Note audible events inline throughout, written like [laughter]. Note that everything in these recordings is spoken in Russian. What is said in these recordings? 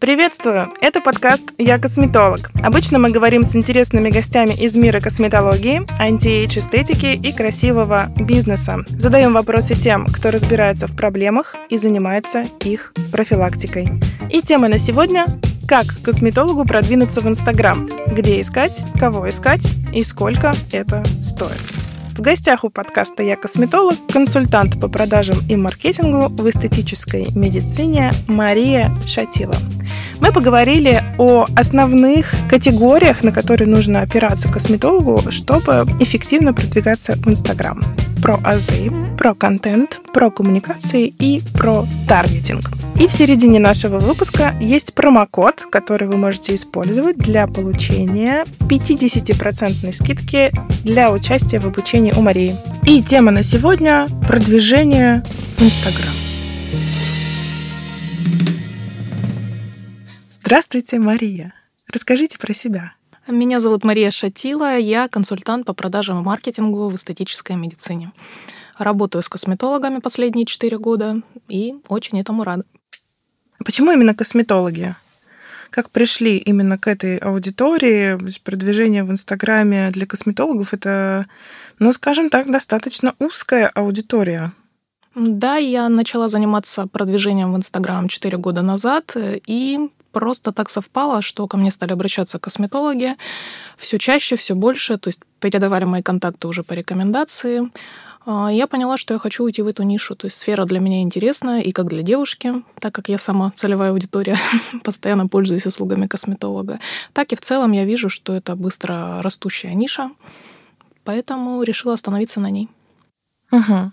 Приветствую! Это подкаст «Я косметолог». Обычно мы говорим с интересными гостями из мира косметологии, anti-age эстетики и красивого бизнеса. Задаем вопросы тем, кто разбирается в проблемах и занимается их профилактикой. И тема на сегодня – как косметологу продвинуться в Инстаграм, где искать, кого искать и сколько это стоит. В гостях у подкаста «Я косметолог» консультант по продажам и маркетингу в эстетической медицине Мария Шатила. Мы поговорили о основных категориях, на которые нужно опираться косметологу, чтобы эффективно продвигаться в Инстаграм. Про азы, про контент, про коммуникации и про таргетинг. И в середине нашего выпуска есть промокод, который вы можете использовать для получения 50% скидки для участия в обучении у Марии. И тема на сегодня – продвижение в Инстаграм. Здравствуйте, Мария. Расскажите про себя. Меня зовут Мария Шатила, я консультант по продажам и маркетингу в эстетической медицине. Работаю с косметологами последние четыре года и очень этому рада. Почему именно косметологи? Как пришли именно к этой аудитории? Продвижение в Инстаграме для косметологов это, ну, скажем так, достаточно узкая аудитория. Да, я начала заниматься продвижением в Инстаграм 4 года назад, и просто так совпало, что ко мне стали обращаться косметологи все чаще, все больше, то есть передавали мои контакты уже по рекомендации. А, я поняла, что я хочу уйти в эту нишу. То есть сфера для меня интересная и как для девушки, так как я сама целевая аудитория, [laughs] постоянно пользуюсь услугами косметолога, так и в целом я вижу, что это быстро растущая ниша, поэтому решила остановиться на ней. Угу.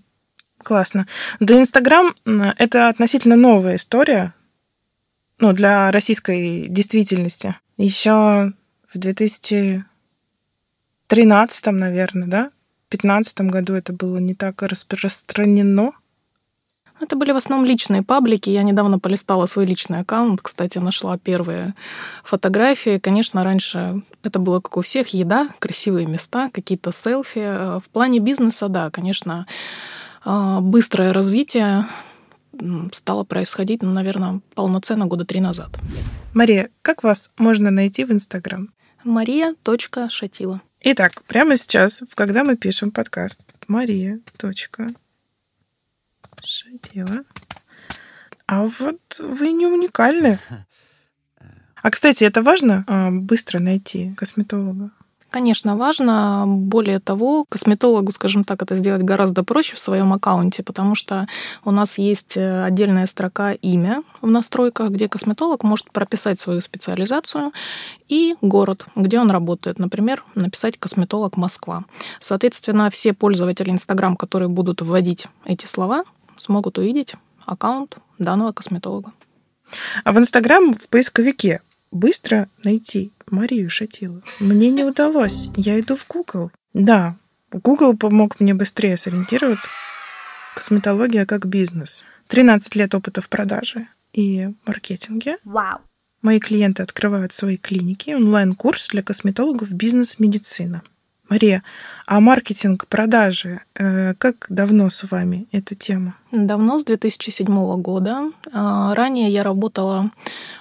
Классно. Да, Инстаграм — это относительно новая история, ну, для российской действительности. Еще в 2013, наверное, да? В 2015 году это было не так распространено. Это были в основном личные паблики. Я недавно полистала свой личный аккаунт. Кстати, нашла первые фотографии. Конечно, раньше это было, как у всех, еда, красивые места, какие-то селфи. В плане бизнеса, да, конечно, а, быстрое развитие стало происходить, ну, наверное, полноценно года три назад. Мария, как вас можно найти в Инстаграм? Мария.шатила. Итак, прямо сейчас, когда мы пишем подкаст, Мария. Шатила. А вот вы не уникальны. [laughs] А, кстати, это важно а, быстро найти косметолога? Конечно, важно. Более того, косметологу, скажем так, это сделать гораздо проще в своем аккаунте, потому что у нас есть э, отдельная строка «Имя» в настройках, где косметолог может прописать свою специализацию и город, где он работает. Например, написать «Косметолог Москва». Соответственно, все пользователи Инстаграм, которые будут вводить эти слова, смогут увидеть аккаунт данного косметолога. А в Инстаграм в поисковике быстро найти Марию Шатилу. Мне не удалось. Я иду в Google. Да, Google помог мне быстрее сориентироваться. Косметология как бизнес. 13 лет опыта в продаже и маркетинге. Вау. Мои клиенты открывают свои клиники, онлайн-курс для косметологов «Бизнес-медицина». Мария, а маркетинг, продажи, э, как давно с вами эта тема? Давно, с 2007 года. А, ранее я работала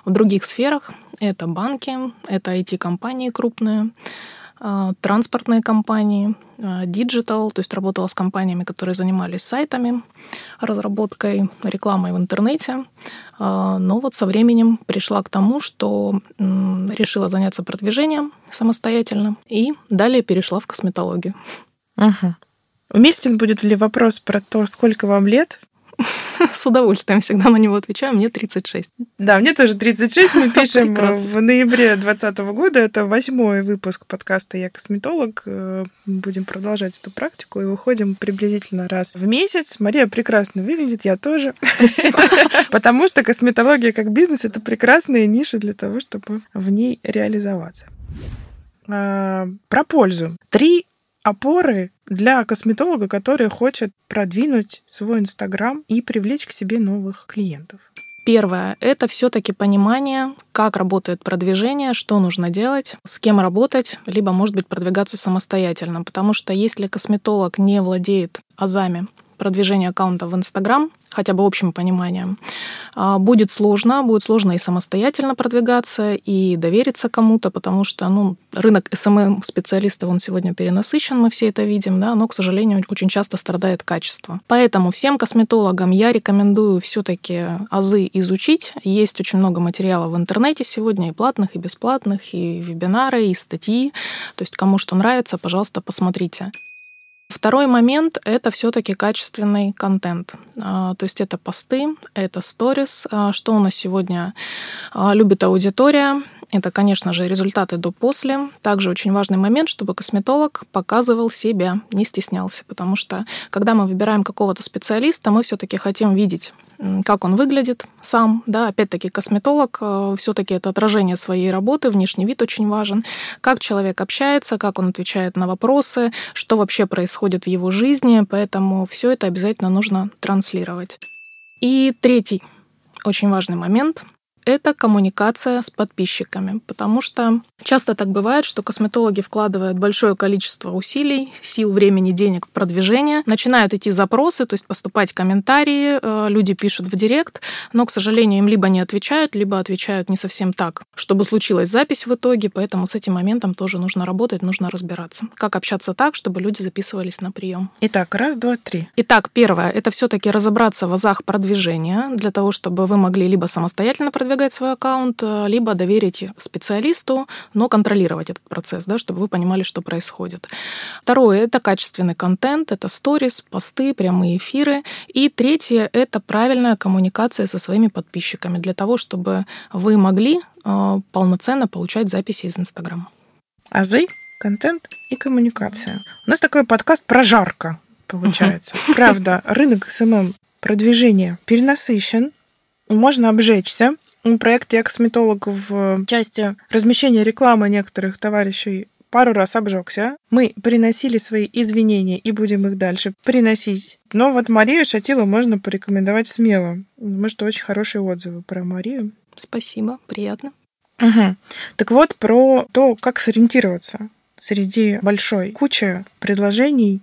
в других сферах. Это банки, это IT-компании крупные, а, транспортные компании, digital, то есть работала с компаниями, которые занимались сайтами, разработкой, рекламой в интернете. А, но вот со временем пришла к тому, что решила заняться продвижением самостоятельно и далее перешла в косметологию. Угу. Уместен будет ли вопрос про то, сколько вам лет? [laughs] С удовольствием всегда на него отвечаю. Мне 36. Да, мне тоже 36. Мы [laughs] пишем в ноябре 2020 года. Это восьмой выпуск подкаста «Я косметолог». Э, будем продолжать эту практику и выходим приблизительно раз в месяц. Мария прекрасно выглядит, я тоже. [laughs] Потому что косметология как бизнес — это прекрасная ниша для того, чтобы в ней реализоваться. А, про пользу. Три опоры для косметолога, который хочет продвинуть свой Инстаграм и привлечь к себе новых клиентов? Первое — это все таки понимание, как работает продвижение, что нужно делать, с кем работать, либо, может быть, продвигаться самостоятельно. Потому что если косметолог не владеет азами продвижения аккаунта в Инстаграм, хотя бы общим пониманием. А, будет сложно, будет сложно и самостоятельно продвигаться, и довериться кому-то, потому что ну, рынок SMM-специалистов, он сегодня перенасыщен, мы все это видим, да, но, к сожалению, очень часто страдает качество. Поэтому всем косметологам я рекомендую все-таки азы изучить. Есть очень много материалов в интернете сегодня, и платных, и бесплатных, и вебинары, и статьи. То есть кому что нравится, пожалуйста, посмотрите. Второй момент — это все таки качественный контент. А, то есть это посты, это сторис. А, что у нас сегодня а, любит аудитория? Это, конечно же, результаты до-после. Также очень важный момент, чтобы косметолог показывал себя, не стеснялся, потому что когда мы выбираем какого-то специалиста, мы все-таки хотим видеть как он выглядит сам, да, опять-таки косметолог, э, все-таки это отражение своей работы, внешний вид очень важен, как человек общается, как он отвечает на вопросы, что вообще происходит в его жизни, поэтому все это обязательно нужно транслировать. И третий очень важный момент это коммуникация с подписчиками, потому что часто так бывает, что косметологи вкладывают большое количество усилий, сил, времени, денег в продвижение, начинают идти запросы, то есть поступать комментарии, э, люди пишут в директ, но, к сожалению, им либо не отвечают, либо отвечают не совсем так, чтобы случилась запись в итоге, поэтому с этим моментом тоже нужно работать, нужно разбираться. Как общаться так, чтобы люди записывались на прием. Итак, раз, два, три. Итак, первое, это все-таки разобраться в азах продвижения для того, чтобы вы могли либо самостоятельно продвигать продвигать свой аккаунт, э, либо доверить специалисту, но контролировать этот процесс, да, чтобы вы понимали, что происходит. Второе — это качественный контент, это сторис, посты, прямые эфиры. И третье — это правильная коммуникация со своими подписчиками для того, чтобы вы могли э, полноценно получать записи из Инстаграма. Азы, контент и коммуникация. У нас такой подкаст прожарка получается. Правда, рынок SMM продвижения перенасыщен, можно обжечься, проект «Я косметолог» в части размещения рекламы некоторых товарищей пару раз обжегся. Мы приносили свои извинения и будем их дальше приносить. Но вот Марию Шатилу можно порекомендовать смело. Потому что очень хорошие отзывы про Марию. Спасибо, приятно. Угу. Так вот, про то, как сориентироваться среди большой кучи предложений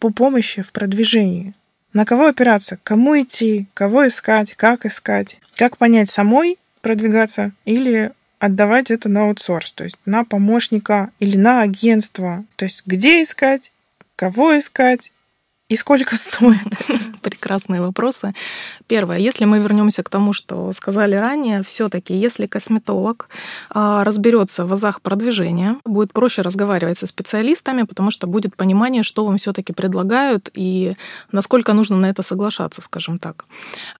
по помощи в продвижении. На кого опираться? Кому идти? Кого искать? Как искать? Как понять самой продвигаться или отдавать это на аутсорс, то есть на помощника или на агентство. То есть где искать, кого искать и сколько [laughs] стоит? [laughs] Прекрасные вопросы. Первое, если мы вернемся к тому, что сказали ранее, все-таки, если косметолог а, разберется в азах продвижения, будет проще разговаривать со специалистами, потому что будет понимание, что вам все-таки предлагают и насколько нужно на это соглашаться, скажем так.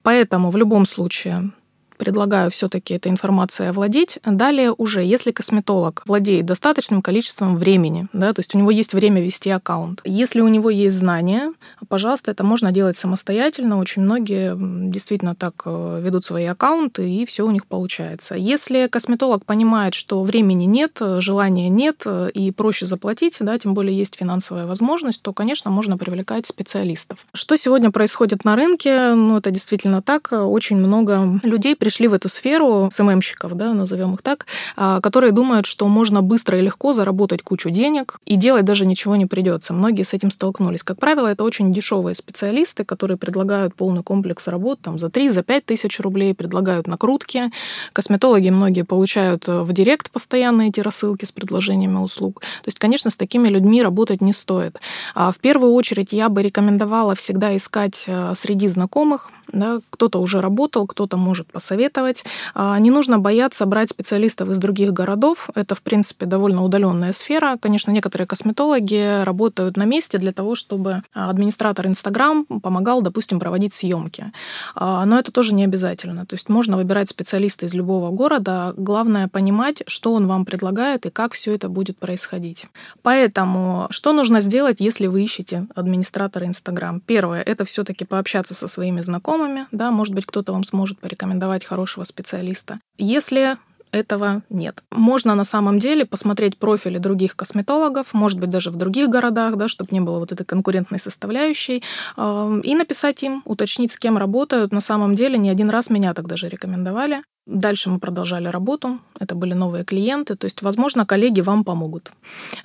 Поэтому в любом случае предлагаю все-таки этой информацией овладеть. Далее уже, если косметолог владеет достаточным количеством времени, да, то есть у него есть время вести аккаунт, если у него есть знания, пожалуйста, это можно делать самостоятельно. Очень многие действительно так э, ведут свои аккаунты, и все у них получается. Если косметолог понимает, что времени нет, желания нет, э, и проще заплатить, да, тем более есть финансовая возможность, то, конечно, можно привлекать специалистов. Что сегодня происходит на рынке? Ну, это действительно так. Очень много людей пришли в эту сферу, СММщиков, да, назовем их так, а, которые думают, что можно быстро и легко заработать кучу денег и делать даже ничего не придется. Многие с этим столкнулись. Как правило, это очень дешевые специалисты, которые предлагают полный комплекс работ там, за 3 за 5 тысяч рублей, предлагают накрутки. Косметологи многие получают э, в директ постоянно эти рассылки с предложениями услуг. То есть, конечно, с такими людьми работать не стоит. А в первую очередь я бы рекомендовала всегда искать э, среди знакомых. Да, кто-то уже работал, кто-то может посоветовать. А, не нужно бояться брать специалистов из других городов. Это, в принципе, довольно удаленная сфера. Конечно, некоторые косметологи работают на месте для того, чтобы администратор Инстаграм помогал, допустим, проводить съемки. А, но это тоже не обязательно. То есть можно выбирать специалиста из любого города. Главное понимать, что он вам предлагает и как все это будет происходить. Поэтому что нужно сделать, если вы ищете администратора Инстаграм? Первое — это все-таки пообщаться со своими знакомыми. Да, может быть, кто-то вам сможет порекомендовать хорошего специалиста. Если этого нет. Можно на самом деле посмотреть профили других косметологов, может быть, даже в других городах, да, чтобы не было вот этой конкурентной составляющей, и написать им, уточнить, с кем работают. На самом деле, не один раз меня так даже рекомендовали. Дальше мы продолжали работу, это были новые клиенты, то есть, возможно, коллеги вам помогут.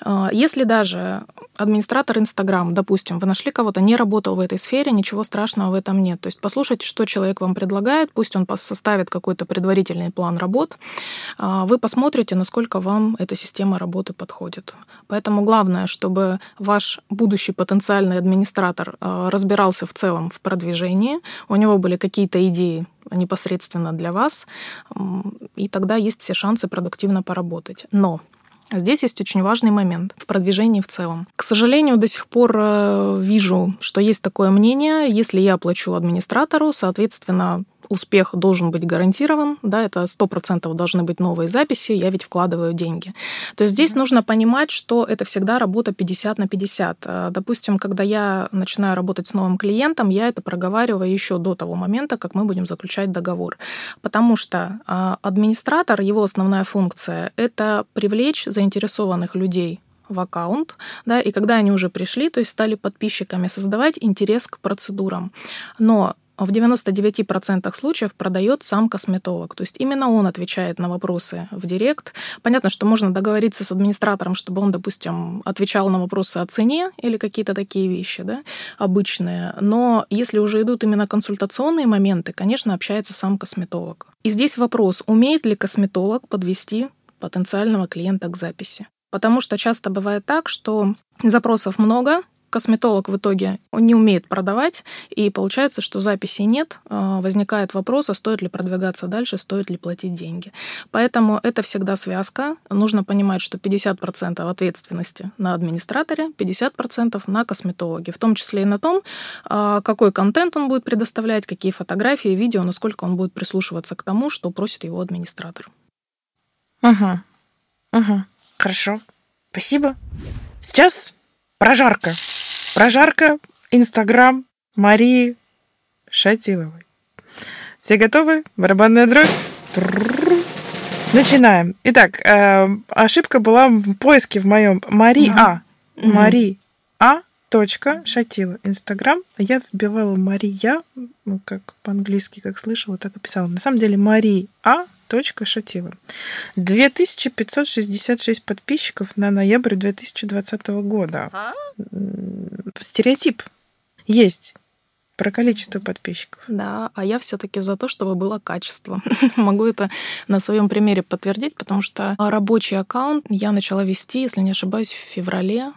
А, если даже администратор Инстаграм, допустим, вы нашли кого-то, не работал в этой сфере, ничего страшного в этом нет. То есть послушайте, что человек вам предлагает, пусть он составит какой-то предварительный план работ, а, вы посмотрите, насколько вам эта система работы подходит. Поэтому главное, чтобы ваш будущий потенциальный администратор а, разбирался в целом в продвижении, у него были какие-то идеи, непосредственно для вас, и тогда есть все шансы продуктивно поработать. Но Здесь есть очень важный момент в продвижении в целом. К сожалению, до сих пор э, вижу, что есть такое мнение, если я плачу администратору, соответственно, успех должен быть гарантирован, да, это 100% должны быть новые записи, я ведь вкладываю деньги. То есть здесь mm-hmm. нужно понимать, что это всегда работа 50 на 50. Э, допустим, когда я начинаю работать с новым клиентом, я это проговариваю еще до того момента, как мы будем заключать договор. Потому что э, администратор, его основная функция — это привлечь заинтересованных людей в аккаунт, да, и когда они уже пришли, то есть стали подписчиками, создавать интерес к процедурам. Но в 99% случаев продает сам косметолог. То есть именно он отвечает на вопросы в директ. Понятно, что можно договориться с администратором, чтобы он, допустим, отвечал на вопросы о цене или какие-то такие вещи, да, обычные. Но если уже идут именно консультационные моменты, конечно, общается сам косметолог. И здесь вопрос, умеет ли косметолог подвести потенциального клиента к записи. Потому что часто бывает так, что запросов много, косметолог в итоге не умеет продавать, и получается, что записей нет, а, возникает вопрос, а стоит ли продвигаться дальше, стоит ли платить деньги. Поэтому это всегда связка. Нужно понимать, что 50% ответственности на администраторе, 50% на косметологе, в том числе и на том, а, какой контент он будет предоставлять, какие фотографии, видео, насколько он будет прислушиваться к тому, что просит его администратор. Угу. Угу. Хорошо. Спасибо. Сейчас прожарка. Прожарка, Инстаграм Марии Шатиловой. Все готовы? Барабанная дробь? Начинаем. Итак, э, ошибка была в поиске в моем Мари А. Мари А. Точка Шатила. Инстаграм. Я вбивала Мария, ну, как по-английски, как слышала, так и писала. На самом деле Мари А. Точка Шатила. 2566 подписчиков на ноябрь 2020 года. А? Стереотип есть про количество подписчиков. Да, а я все-таки за то, чтобы было качество. [laughs] Могу это на своем примере подтвердить, потому что рабочий аккаунт я начала вести, если не ошибаюсь, в феврале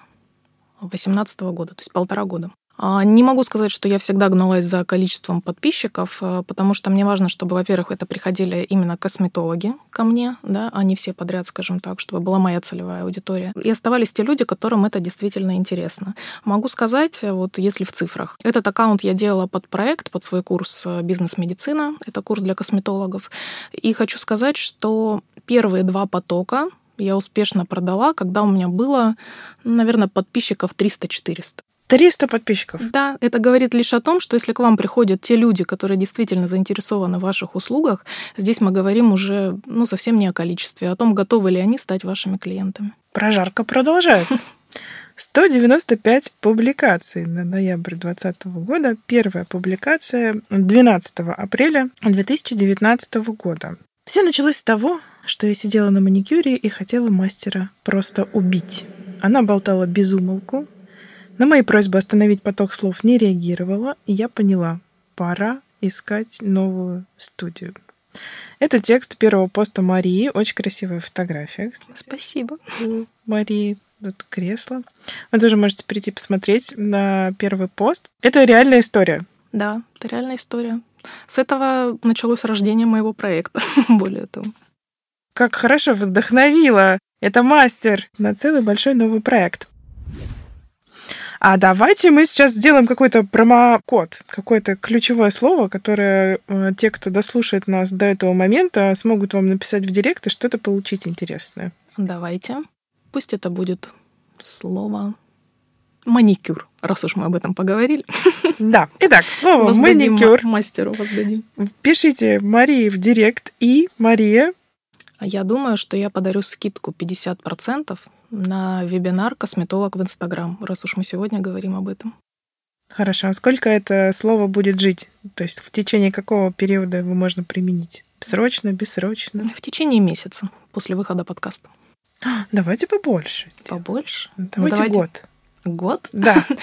2018 года, то есть полтора года. А, не могу сказать, что я всегда гналась за количеством подписчиков, э, потому что мне важно, чтобы, во-первых, это приходили именно косметологи ко мне, да, а не все подряд, скажем так, чтобы была моя целевая аудитория. И оставались те люди, которым это действительно интересно. Могу сказать, вот если в цифрах. Этот аккаунт я делала под проект, под свой курс э, «Бизнес-медицина». Это курс для косметологов. И хочу сказать, что первые два потока я успешно продала, когда у меня было, наверное, подписчиков 300-400. 300 подписчиков. Да, это говорит лишь о том, что если к вам приходят те люди, которые действительно заинтересованы в ваших услугах, здесь мы говорим уже ну, совсем не о количестве, а о том, готовы ли они стать вашими клиентами. Прожарка продолжается. 195 публикаций на ноябрь 2020 года. Первая публикация 12 апреля 2019 года. Все началось с того, что я сидела на маникюре и хотела мастера просто убить. Она болтала без умолку, на мои просьбы остановить поток слов не реагировала, и я поняла, пора искать новую студию. Это текст первого поста Марии. Очень красивая фотография. Кстати. Спасибо. Марии тут кресло. Вы тоже можете прийти посмотреть на первый пост. Это реальная история. Да, это реальная история. С этого началось рождение моего проекта, [laughs] более того. Как хорошо вдохновила. Это мастер на целый большой новый проект. А давайте мы сейчас сделаем какой-то промокод, какое-то ключевое слово, которое э, те, кто дослушает нас до этого момента, смогут вам написать в директ и что-то получить интересное. Давайте. Пусть это будет слово маникюр, раз уж мы об этом поговорили. Да. Итак, слово воздадим маникюр. Мастеру воздадим. Пишите Марии в директ и Мария. Я думаю, что я подарю скидку 50% на вебинар «Косметолог в Инстаграм», раз уж мы сегодня говорим об этом. Хорошо. А сколько это слово будет жить? То есть в течение какого периода его можно применить? Срочно, бессрочно? В течение месяца после выхода подкаста. Давайте побольше. Сделаем. Побольше? Давайте, ну, давайте год. Год? Да. [laughs]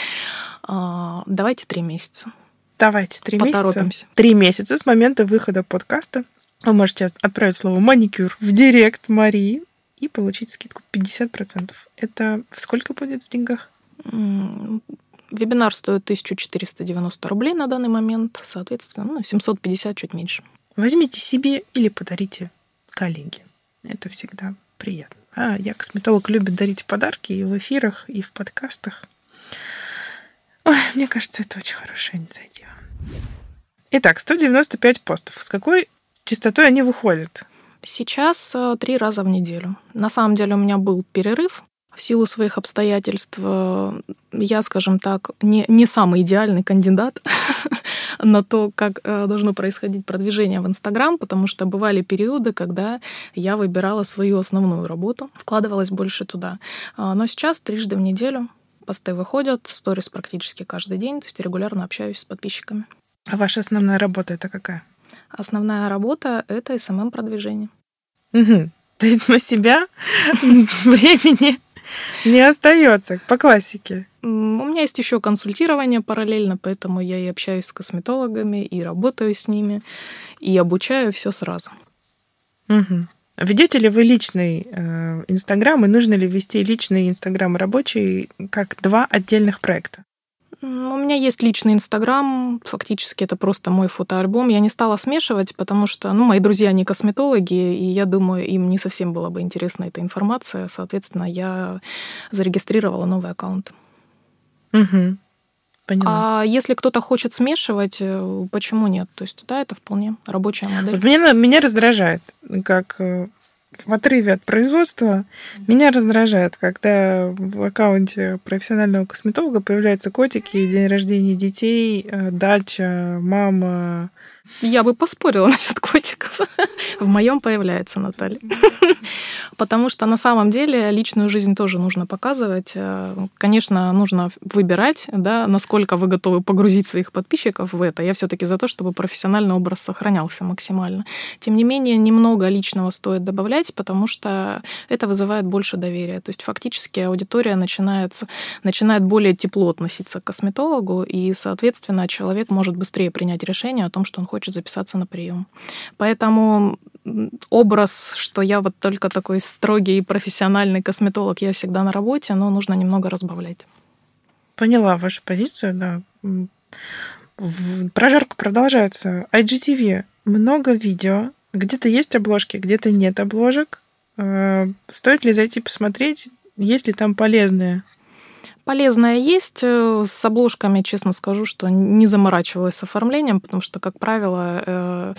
А, давайте три месяца. Давайте три месяца. Три месяца с момента выхода подкаста. Вы можете отправить слово маникюр в директ Марии и получить скидку 50%. Это сколько будет в деньгах? Вебинар стоит 1490 рублей на данный момент, соответственно, ну, 750 чуть меньше. Возьмите себе или подарите коллеге. Это всегда приятно. А я косметолог любит дарить подарки и в эфирах, и в подкастах. Ой, мне кажется, это очень хорошая инициатива. Итак, 195 постов. С какой частотой они выходят? Сейчас э, три раза в неделю. На самом деле у меня был перерыв. В силу своих обстоятельств э, я, скажем так, не, не самый идеальный кандидат [laughs] на то, как э, должно происходить продвижение в Инстаграм, потому что бывали периоды, когда я выбирала свою основную работу, вкладывалась больше туда. Но сейчас трижды в неделю посты выходят, сторис практически каждый день, то есть регулярно общаюсь с подписчиками. А ваша основная работа это какая? Основная работа — это СММ-продвижение. Угу. То есть на себя [laughs] времени не остается по классике. У меня есть еще консультирование параллельно, поэтому я и общаюсь с косметологами, и работаю с ними, и обучаю все сразу. Угу. Ведете ли вы личный э, Инстаграм, и нужно ли вести личный Инстаграм рабочий как два отдельных проекта? У меня есть личный Инстаграм, фактически это просто мой фотоальбом. Я не стала смешивать, потому что, ну, мои друзья не косметологи, и я думаю, им не совсем была бы интересна эта информация. Соответственно, я зарегистрировала новый аккаунт. Угу. Поняла. А если кто-то хочет смешивать, э, почему нет? То есть, да, это вполне рабочая модель. Вот меня, меня раздражает, как э, в отрыве от производства меня раздражает, когда в аккаунте профессионального косметолога появляются котики, день рождения детей, э, дача, мама. Я бы поспорила [laughs] насчет котиков. В моем появляется Наталья. [laughs] Потому что на самом деле личную жизнь тоже нужно показывать. Э, конечно, нужно выбирать, да, насколько вы готовы погрузить своих подписчиков в это. Я все-таки за то, чтобы профессиональный образ сохранялся максимально. Тем не менее, немного личного стоит добавлять, потому что это вызывает больше доверия. То есть фактически аудитория начинает, начинает более тепло относиться к косметологу, и, соответственно, человек может быстрее принять решение о том, что он хочет записаться на прием. Поэтому образ, что я вот только такой строгий и профессиональный косметолог, я всегда на работе, но нужно немного разбавлять. Поняла вашу позицию, да. Прожарка продолжается. IGTV. Много видео. Где-то есть обложки, где-то нет обложек. Э, стоит ли зайти посмотреть, есть ли там полезные Полезное есть. Э, с обложками, честно скажу, что не заморачивалась с оформлением, потому что, как правило, э,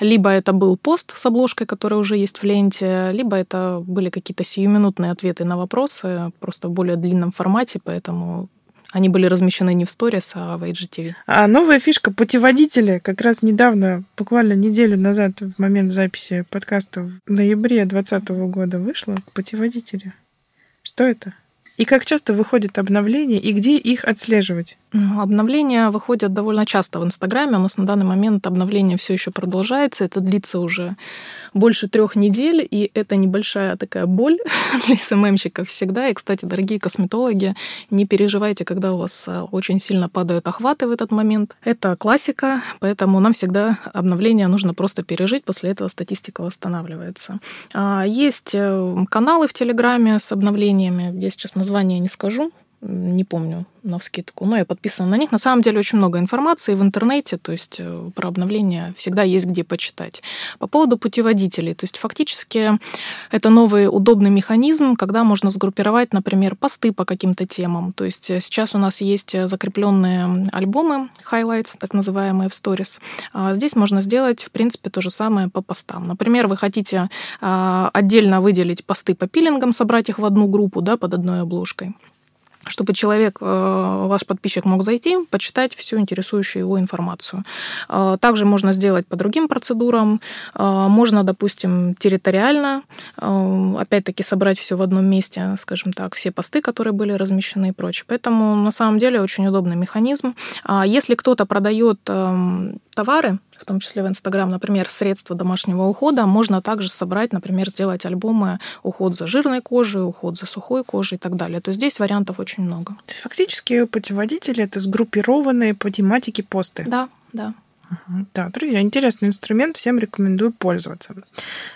либо это был пост с обложкой, который уже есть в ленте, либо это были какие-то сиюминутные ответы на вопросы, просто в более длинном формате, поэтому они были размещены не в сторис, а в IGTV. А новая фишка путеводители как раз недавно, буквально неделю назад, в момент записи подкаста в ноябре 2020 года вышла путеводители. Что это? И как часто выходят обновления, и где их отслеживать? Обновления выходят довольно часто в Инстаграме. У нас на данный момент обновление все еще продолжается. Это длится уже больше трех недель, и это небольшая такая боль [laughs] для СММщиков всегда. И, кстати, дорогие косметологи, не переживайте, когда у вас э, очень сильно падают охваты в этот момент. Это классика, поэтому нам всегда обновление нужно просто пережить, после этого статистика восстанавливается. А, есть э, каналы в Телеграме с обновлениями, я сейчас название не скажу, не помню на вскидку, но я подписана на них. На самом деле очень много информации в интернете, то есть э, про обновления всегда есть где почитать. По поводу путеводителей, то есть фактически это новый удобный механизм, когда можно сгруппировать, например, посты по каким-то темам. То есть э, сейчас у нас есть закрепленные альбомы, highlights, так называемые в Stories. А здесь можно сделать, в принципе, то же самое по постам. Например, вы хотите а, отдельно выделить посты по пилингам, собрать их в одну группу да, под одной обложкой чтобы человек, э, ваш подписчик мог зайти, почитать всю интересующую его информацию. Э, также можно сделать по другим процедурам. Э, можно, допустим, территориально, опять-таки, собрать все в одном месте, скажем так, все посты, которые были размещены и прочее. Поэтому, на самом деле, очень удобный механизм. А если кто-то продает эм, товары, в том числе в Инстаграм, например, средства домашнего ухода, можно также собрать, например, сделать альбомы уход за жирной кожей, уход за сухой кожей и так далее. То есть здесь вариантов очень много. Фактически путеводители — это сгруппированные по тематике посты. Да, да. Да, друзья, интересный инструмент, всем рекомендую пользоваться.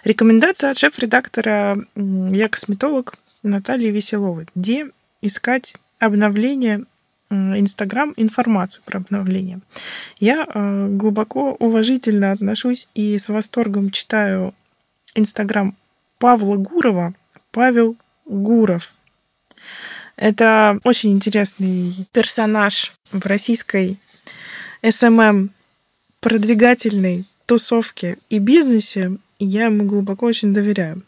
Рекомендация от шеф-редактора «Я косметолог» Натальи Веселовой. Где искать обновления Инстаграм информацию про обновление. Я э, глубоко уважительно отношусь и с восторгом читаю Инстаграм Павла Гурова. Павел Гуров. Это очень интересный персонаж в российской SMM продвигательной тусовке и бизнесе. Я ему глубоко очень доверяю.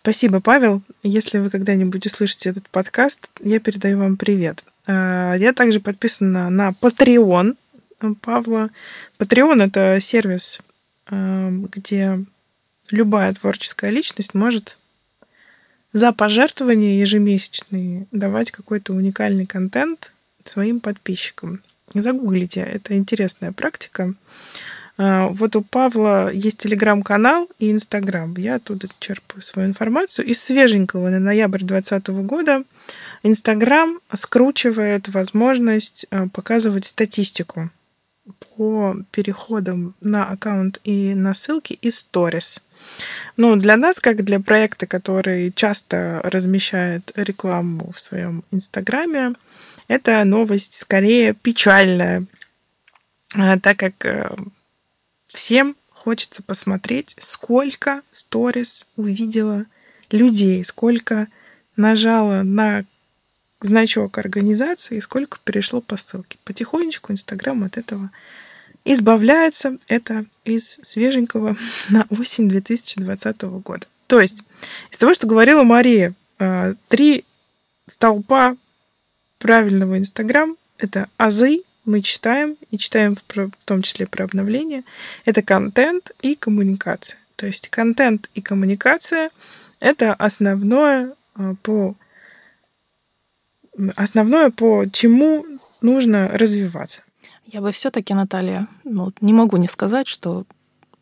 Спасибо, Павел. Если вы когда-нибудь услышите этот подкаст, я передаю вам привет. А, я также подписана на Patreon Павла. Patreon — это сервис, а, где любая творческая личность может за пожертвования ежемесячные давать какой-то уникальный контент своим подписчикам. Загуглите, это интересная практика. А, вот у Павла есть телеграм-канал и инстаграм. Я оттуда черпаю свою информацию. Из свеженького на ноябрь 2020 года инстаграм скручивает возможность а, показывать статистику по переходам на аккаунт и на ссылки и сторис. Ну, для нас, как для проекта, который часто размещает рекламу в своем инстаграме, это новость скорее печальная, а, так как э, Всем хочется посмотреть, сколько сторис увидела людей, сколько нажала на значок организации и сколько перешло по ссылке. Потихонечку Инстаграм от этого избавляется. Это из свеженького [laughs] на осень 2020 года. То есть, из того, что говорила Мария, а, три столпа правильного Инстаграм — это азы, мы читаем, и читаем в том числе про обновление, это контент и коммуникация. То есть контент и коммуникация — это основное а, по основное, по чему нужно развиваться. Я бы все-таки, Наталья, ну, не могу не сказать, что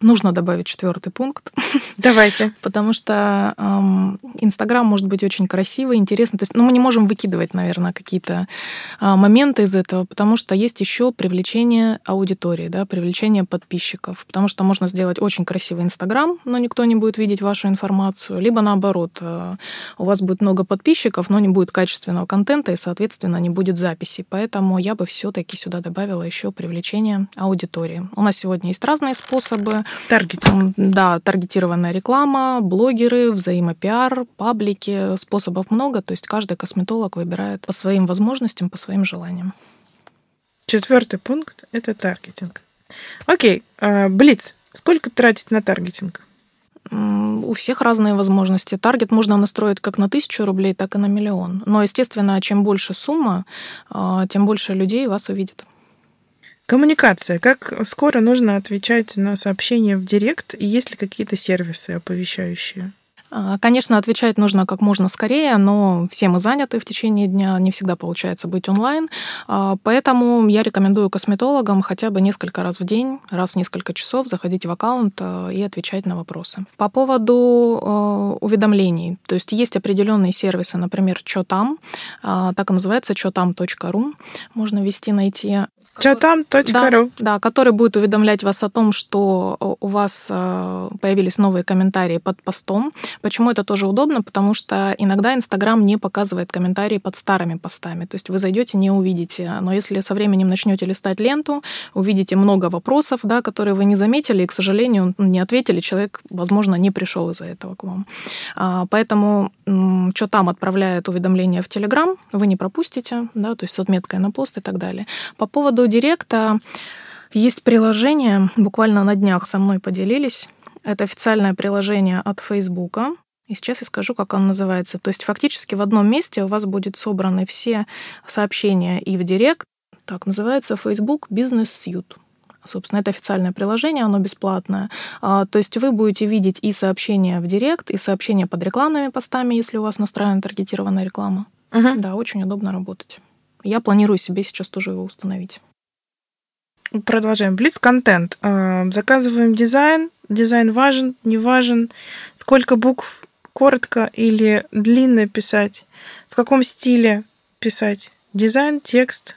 нужно добавить четвертый пункт. Давайте. [laughs] Потому что Инстаграм может быть очень красивый, интересный. То есть, ну, мы не можем выкидывать, наверное, какие-то а, моменты из этого, потому что есть еще привлечение аудитории, да, привлечение подписчиков. Потому что можно сделать очень красивый Инстаграм, но никто не будет видеть вашу информацию. Либо наоборот, а, у вас будет много подписчиков, но не будет качественного контента и, соответственно, не будет записи. Поэтому я бы все-таки сюда добавила еще привлечение аудитории. У нас сегодня есть разные способы. Таргетинг. Да, таргетированная реклама, блогеры, взаимопиар, паблики. Способов много, то есть каждый косметолог выбирает по своим возможностям, по своим желаниям. Четвертый пункт – это таргетинг. Окей, а, Блиц. Сколько тратить на таргетинг? У всех разные возможности. Таргет можно настроить как на тысячу рублей, так и на миллион. Но, естественно, чем больше сумма, а, тем больше людей вас увидит. Коммуникация. Как скоро нужно отвечать на сообщения в директ? И есть ли какие-то сервисы оповещающие? А, конечно, отвечать нужно как можно скорее, но все мы заняты в течение дня, не всегда получается быть онлайн. А, поэтому я рекомендую косметологам хотя бы несколько раз в день, раз в несколько часов заходить в аккаунт а, и отвечать на вопросы. По поводу уведомлений, то есть есть определенные сервисы, например, «Чё там?», так и называется «чотам.ру», можно ввести, найти. «Чотам.ру». Да, да, который будет уведомлять вас о том, что у вас появились новые комментарии под постом, Почему это тоже удобно? Потому что иногда Инстаграм не показывает комментарии под старыми постами. То есть вы зайдете, не увидите. Но если со временем начнете листать ленту, увидите много вопросов, да, которые вы не заметили, и, к сожалению, не ответили, человек, возможно, не пришел из-за этого к вам. А, поэтому что там отправляет уведомления в Телеграм, вы не пропустите, да, то есть с отметкой на пост и так далее. По поводу директа, есть приложение, буквально на днях со мной поделились, это официальное приложение от Фейсбука. И сейчас я скажу, как оно называется. То есть фактически в одном месте у вас будет собраны все сообщения и в директ. Так, называется Facebook Business Suite. Собственно, это официальное приложение, оно бесплатное. А, то есть вы будете видеть и сообщения в директ, и сообщения под рекламными постами, если у вас настроена таргетированная реклама. Угу. Да, очень удобно работать. Я планирую себе сейчас тоже его установить. Продолжаем. Блиц-контент. Э, заказываем дизайн. Дизайн важен, не важен. Сколько букв коротко или длинно писать. В каком стиле писать. Дизайн, текст,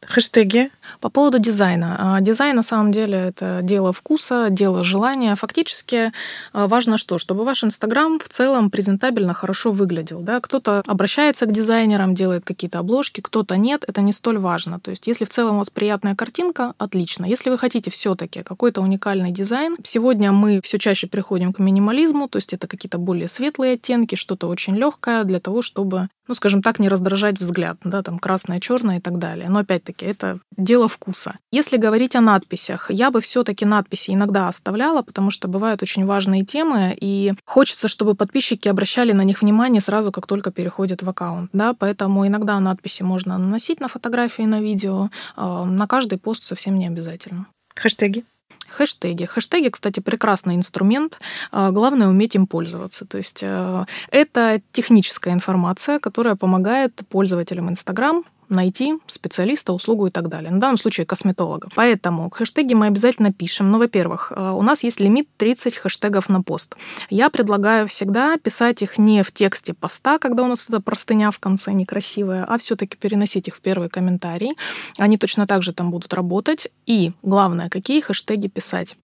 Хэштеги. По поводу дизайна. А, дизайн на самом деле это дело вкуса, дело желания. Фактически а, важно что? Чтобы ваш Инстаграм в целом презентабельно хорошо выглядел. Да? Кто-то обращается к дизайнерам, делает какие-то обложки, кто-то нет. Это не столь важно. То есть если в целом у вас приятная картинка, отлично. Если вы хотите все таки какой-то уникальный дизайн, сегодня мы все чаще приходим к минимализму, то есть это какие-то более светлые оттенки, что-то очень легкое для того, чтобы ну, скажем так, не раздражать взгляд, да, там красное, черное и так далее. Но опять-таки это дело вкуса. Если говорить о надписях, я бы все-таки надписи иногда оставляла, потому что бывают очень важные темы, и хочется, чтобы подписчики обращали на них внимание сразу, как только переходят в аккаунт, да, поэтому иногда надписи можно наносить на фотографии, на видео, а, на каждый пост совсем не обязательно. Хэштеги. Хэштеги. Хэштеги, кстати, прекрасный инструмент. А, главное уметь им пользоваться. То есть э, это техническая информация, которая помогает пользователям Инстаграм найти специалиста, услугу и так далее. На данном случае косметолога. Поэтому хэштеги мы обязательно пишем. Ну, во-первых, э, у нас есть лимит 30 хэштегов на пост. Я предлагаю всегда писать их не в тексте поста, когда у нас эта простыня в конце некрасивая, а все-таки переносить их в первый комментарий. Они точно так же там будут работать. И главное, какие хэштеги писать.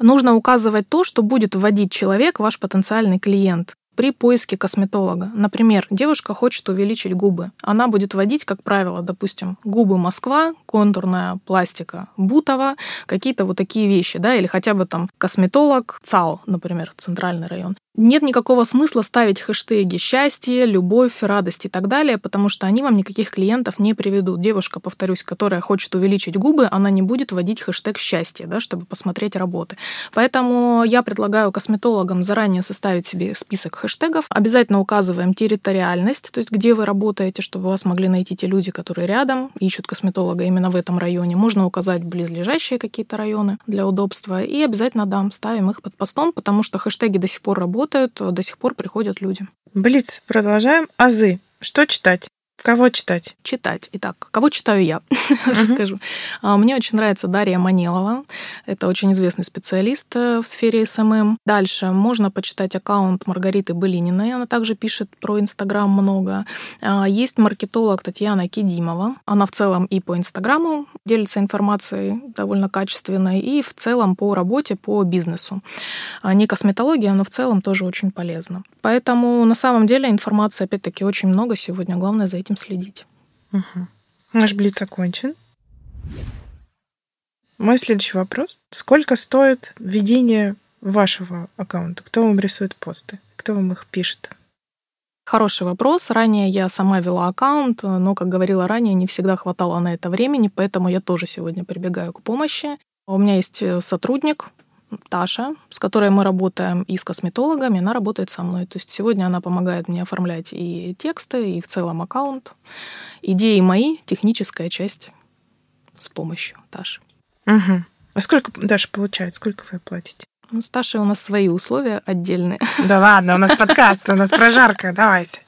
Нужно указывать то, что будет вводить человек, ваш потенциальный клиент при поиске косметолога. Например, девушка хочет увеличить губы. Она будет вводить, как правило, допустим, губы Москва, контурная пластика Бутова, какие-то вот такие вещи, да, или хотя бы там косметолог ЦАО, например, центральный район нет никакого смысла ставить хэштеги счастье, любовь, радость и так далее, потому что они вам никаких клиентов не приведут. Девушка, повторюсь, которая хочет увеличить губы, она не будет вводить хэштег счастье, да, чтобы посмотреть работы. Поэтому я предлагаю косметологам заранее составить себе список хэштегов. Обязательно указываем территориальность, то есть где вы работаете, чтобы вас могли найти те люди, которые рядом, ищут косметолога именно в этом районе. Можно указать близлежащие какие-то районы для удобства. И обязательно, да, ставим их под постом, потому что хэштеги до сих пор работают работают, до сих пор приходят люди. Блиц, продолжаем. Азы. Что читать? Кого читать? Читать. Итак, кого читаю я? [laughs] Расскажу. А, мне очень нравится Дарья Манелова. Это очень известный специалист э, в сфере SMM. Дальше можно почитать аккаунт Маргариты Былининой. Она также пишет про Инстаграм много. А, есть маркетолог Татьяна Кедимова. Она в целом и по Инстаграму делится информацией довольно качественной, и в целом по работе, по бизнесу. А, не косметология, но в целом тоже очень полезно. Поэтому на самом деле информации, опять-таки, очень много сегодня. Главное за этим следить. Угу. Наш блиц окончен. Мой следующий вопрос. Сколько стоит ведение вашего аккаунта? Кто вам рисует посты? Кто вам их пишет? Хороший вопрос. Ранее я сама вела аккаунт, но, как говорила ранее, не всегда хватало на это времени, поэтому я тоже сегодня прибегаю к помощи. У меня есть э, сотрудник, Таша, с которой мы работаем и с косметологами, она работает со мной. То есть сегодня она помогает мне оформлять и тексты, и в целом аккаунт. Идеи мои, техническая часть с помощью Таши. Угу. А сколько Даша получает? Сколько вы платите? Ну, с Ташей у нас свои условия отдельные. Да ладно, у нас подкаст, у нас прожарка, давайте.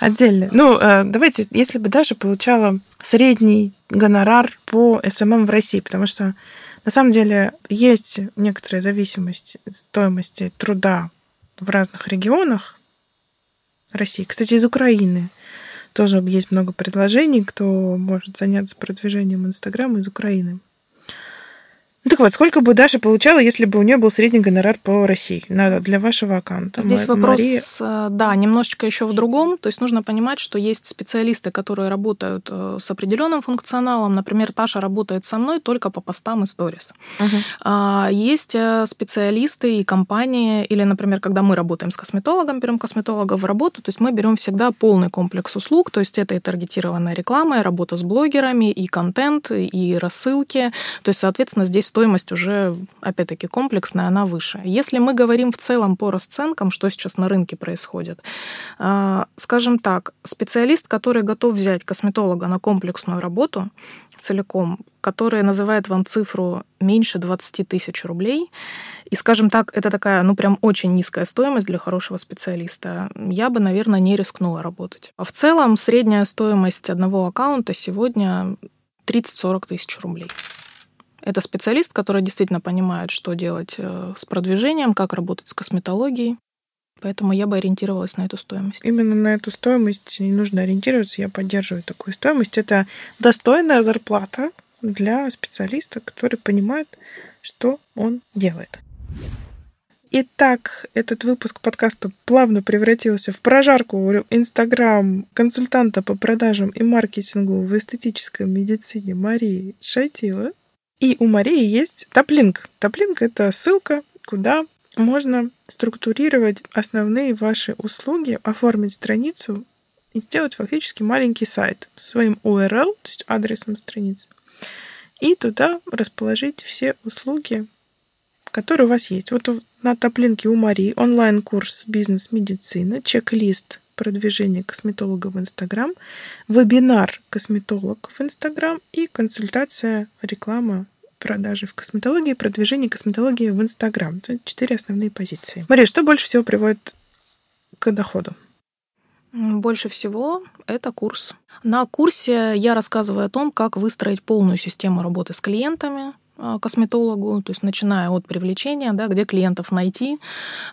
Отдельно. Ну, э, давайте, если бы Даша получала средний гонорар по SMM в России, потому что на самом деле есть некоторая зависимость стоимости труда в разных регионах России. Кстати, из Украины тоже есть много предложений, кто может заняться продвижением Инстаграма из Украины. Ну, так вот, сколько бы Даша получала, если бы у нее был средний гонорар по России для вашего аккаунта? Здесь М- вопрос, Мария... Э, да, немножечко еще в другом. То есть нужно понимать, что есть специалисты, которые работают э, с определенным функционалом. Например, Таша работает со мной только по постам и сторис. Угу. Есть э, специалисты и компании, или, например, когда мы работаем с косметологом, берем косметолога в работу, то есть мы берем всегда полный комплекс услуг, то есть это и таргетированная реклама, и работа с блогерами, и контент, и рассылки. То есть, соответственно, здесь стоимость уже, опять-таки, комплексная, она выше. Если мы говорим в целом по расценкам, что сейчас на рынке происходит, а, скажем так, специалист, который готов взять косметолога на комплексную работу целиком, который называет вам цифру меньше 20 тысяч рублей, и, скажем так, это такая, ну, прям очень низкая стоимость для хорошего специалиста, я бы, наверное, не рискнула работать. А в целом средняя стоимость одного аккаунта сегодня 30-40 тысяч рублей. Это специалист, который действительно понимает, что делать э, с продвижением, как работать с косметологией. Поэтому я бы ориентировалась на эту стоимость. Именно на эту стоимость не нужно ориентироваться. Я поддерживаю такую стоимость. Это достойная зарплата для специалиста, который понимает, что он делает. Итак, этот выпуск подкаста плавно превратился в прожарку Инстаграм консультанта по продажам и маркетингу в эстетической медицине Марии Шайтила. И у Марии есть топлинк. Топлинк — это ссылка, куда можно структурировать основные ваши услуги, оформить страницу и сделать фактически маленький сайт с своим URL, то есть адресом страницы, и туда расположить все услуги, которые у вас есть. Вот на топлинке у Марии онлайн-курс «Бизнес-медицина», чек-лист продвижения косметолога в Инстаграм, вебинар «Косметолог в Инстаграм» и консультация реклама продажи в косметологии, продвижение косметологии в Инстаграм. Это четыре основные позиции. Мария, что больше всего приводит к доходу? Больше всего это курс. На курсе я рассказываю о том, как выстроить полную систему работы с клиентами, а, косметологу, то есть начиная от привлечения, да, где клиентов найти,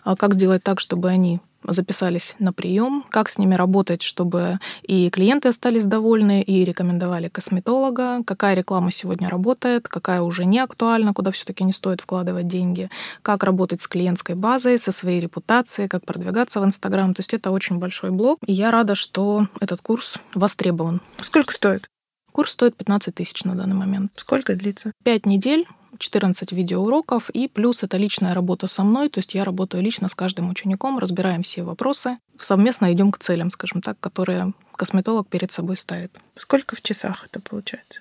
а, как сделать так, чтобы они записались на прием, как с ними работать, чтобы и клиенты остались довольны, и рекомендовали косметолога, какая реклама сегодня работает, какая уже не актуальна, куда все-таки не стоит вкладывать деньги, как работать с клиентской базой, со своей репутацией, как продвигаться в Инстаграм. То есть это очень большой блок, и я рада, что этот курс востребован. Сколько стоит? Курс стоит 15 тысяч на данный момент. Сколько длится? Пять недель. 14 видеоуроков, и плюс это личная работа со мной, то есть я работаю лично с каждым учеником, разбираем все вопросы, совместно идем к целям, скажем так, которые косметолог перед собой ставит. Сколько в часах это получается?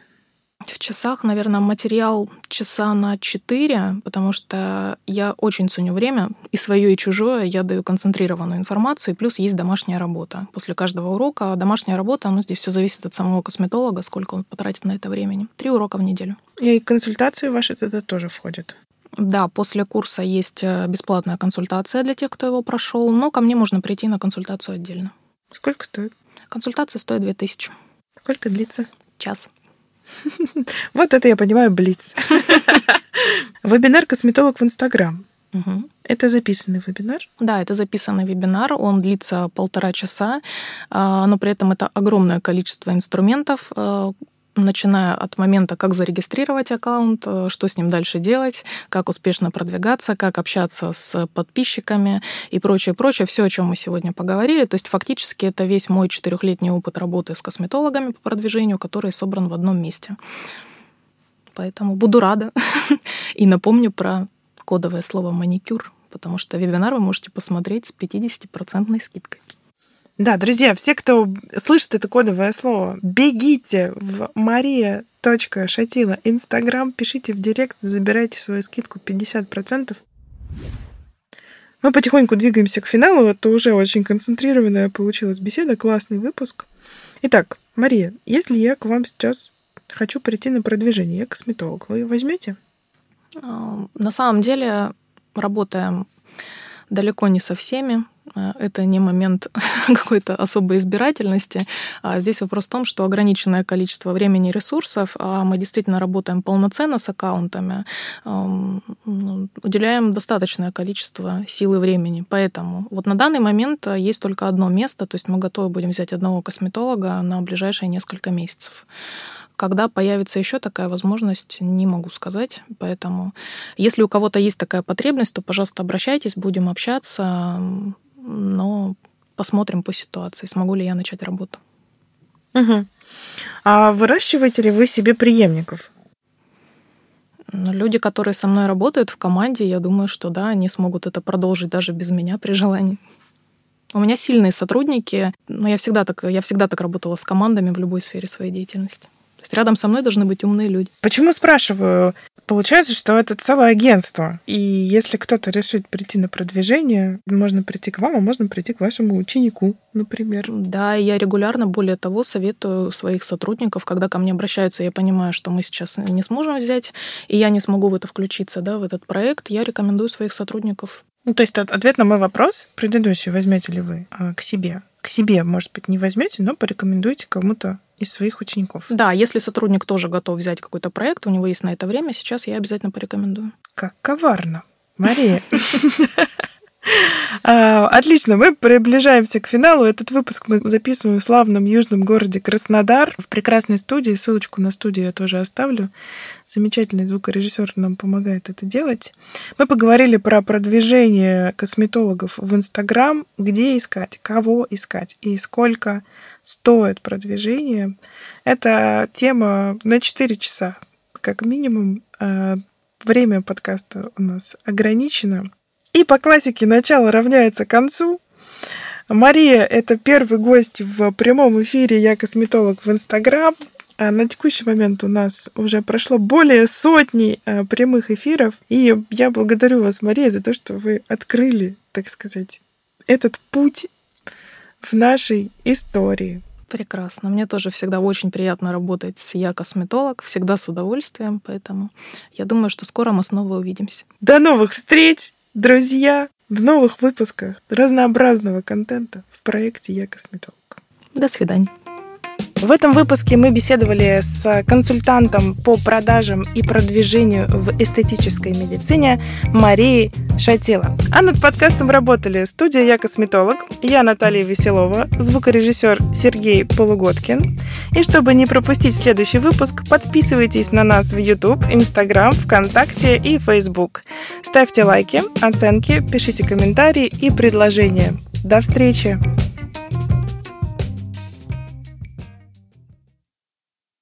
В часах, наверное, материал часа на 4, потому что я очень ценю время, и свое, и чужое. Я даю концентрированную информацию, плюс есть домашняя работа. После каждого урока домашняя работа, ну, здесь все зависит от самого косметолога, сколько он потратит на это времени. Три урока в неделю. И консультации ваши тогда тоже входят? Да, после курса есть э, бесплатная консультация для тех, кто его прошел, но ко мне можно прийти на консультацию отдельно. Сколько стоит? Консультация стоит 2000. Сколько длится? Час. [laughs] Вот это я понимаю, блиц. [laughs] Вебинар «Косметолог в Инстаграм». Это записанный вебинар? Да, это записанный вебинар. Он длится полтора часа, а, но при этом это огромное количество инструментов, а, начиная от момента, как зарегистрировать аккаунт, э, что с ним дальше делать, как успешно продвигаться, как общаться с подписчиками и прочее, прочее. Все, о чем мы сегодня поговорили. То есть фактически это весь мой четырехлетний опыт работы с косметологами по продвижению, который собран в одном месте. Поэтому буду рада. [laughs] И напомню про кодовое слово «маникюр», потому что вебинар вы можете посмотреть с 50% скидкой. Да, друзья, все, кто слышит это кодовое слово, бегите в maria.шатила Инстаграм, пишите в директ, забирайте свою скидку 50%. Мы потихоньку двигаемся к финалу. Это уже очень концентрированная получилась беседа, классный выпуск. Итак, Мария, если я к вам сейчас хочу прийти на продвижение, я косметолог, вы возьмете? А, на самом деле работаем далеко не со всеми. Э, это не момент [laughs] какой-то особой избирательности. А здесь вопрос в том, что ограниченное количество времени и ресурсов, а мы действительно работаем полноценно с аккаунтами, ну, уделяем достаточное количество сил и времени. Поэтому вот на данный момент э, есть только одно место, то есть мы готовы будем взять одного косметолога на ближайшие несколько месяцев. Когда появится еще такая возможность, не могу сказать. Поэтому, если у кого-то есть такая потребность, то, пожалуйста, обращайтесь, будем общаться но посмотрим по ситуации, смогу ли я начать работу. Угу. А выращиваете ли вы себе преемников? Ну, люди, которые со мной работают в команде, я думаю, что да, они смогут это продолжить даже без меня при желании. У меня сильные сотрудники, но я всегда так, я всегда так работала с командами в любой сфере своей деятельности. Рядом со мной должны быть умные люди. Почему спрашиваю? Получается, что это целое агентство. И если кто-то решит прийти на продвижение, можно прийти к вам, а можно прийти к вашему ученику, например. Да, я регулярно, более того, советую своих сотрудников, когда ко мне обращаются, я понимаю, что мы сейчас не сможем взять, и я не смогу в это включиться, да, в этот проект, я рекомендую своих сотрудников ну, то есть ответ на мой вопрос предыдущий, возьмете ли вы а, к себе? К себе, может быть, не возьмете, но порекомендуйте кому-то из своих учеников. Да, если сотрудник тоже готов взять какой-то проект, у него есть на это время, сейчас я обязательно порекомендую. Как коварно. Мария. [laughs] А, отлично, мы приближаемся к финалу. Этот выпуск мы записываем в славном южном городе Краснодар, в прекрасной студии. Ссылочку на студию я тоже оставлю. Замечательный звукорежиссер нам помогает это делать. Мы поговорили про продвижение косметологов в Инстаграм, где искать, кого искать и сколько стоит продвижение. Это тема на 4 часа, как минимум. А, время подкаста у нас ограничено. И по классике начало равняется концу. Мария — это первый гость в прямом эфире «Я косметолог» в Инстаграм. А на текущий момент у нас уже прошло более сотни э, прямых эфиров. И я благодарю вас, Мария, за то, что вы открыли, так сказать, этот путь в нашей истории. Прекрасно. Мне тоже всегда очень приятно работать с «Я косметолог», всегда с удовольствием, поэтому я думаю, что скоро мы снова увидимся. До новых встреч! друзья, в новых выпусках разнообразного контента в проекте «Я косметолог». До свидания. В этом выпуске мы беседовали с консультантом по продажам и продвижению в эстетической медицине Марией Шатила. А над подкастом работали студия «Я косметолог», я Наталья Веселова, звукорежиссер Сергей Полугодкин. И чтобы не пропустить следующий выпуск, подписывайтесь на нас в YouTube, Instagram, ВКонтакте и Facebook. Ставьте лайки, оценки, пишите комментарии и предложения. До встречи!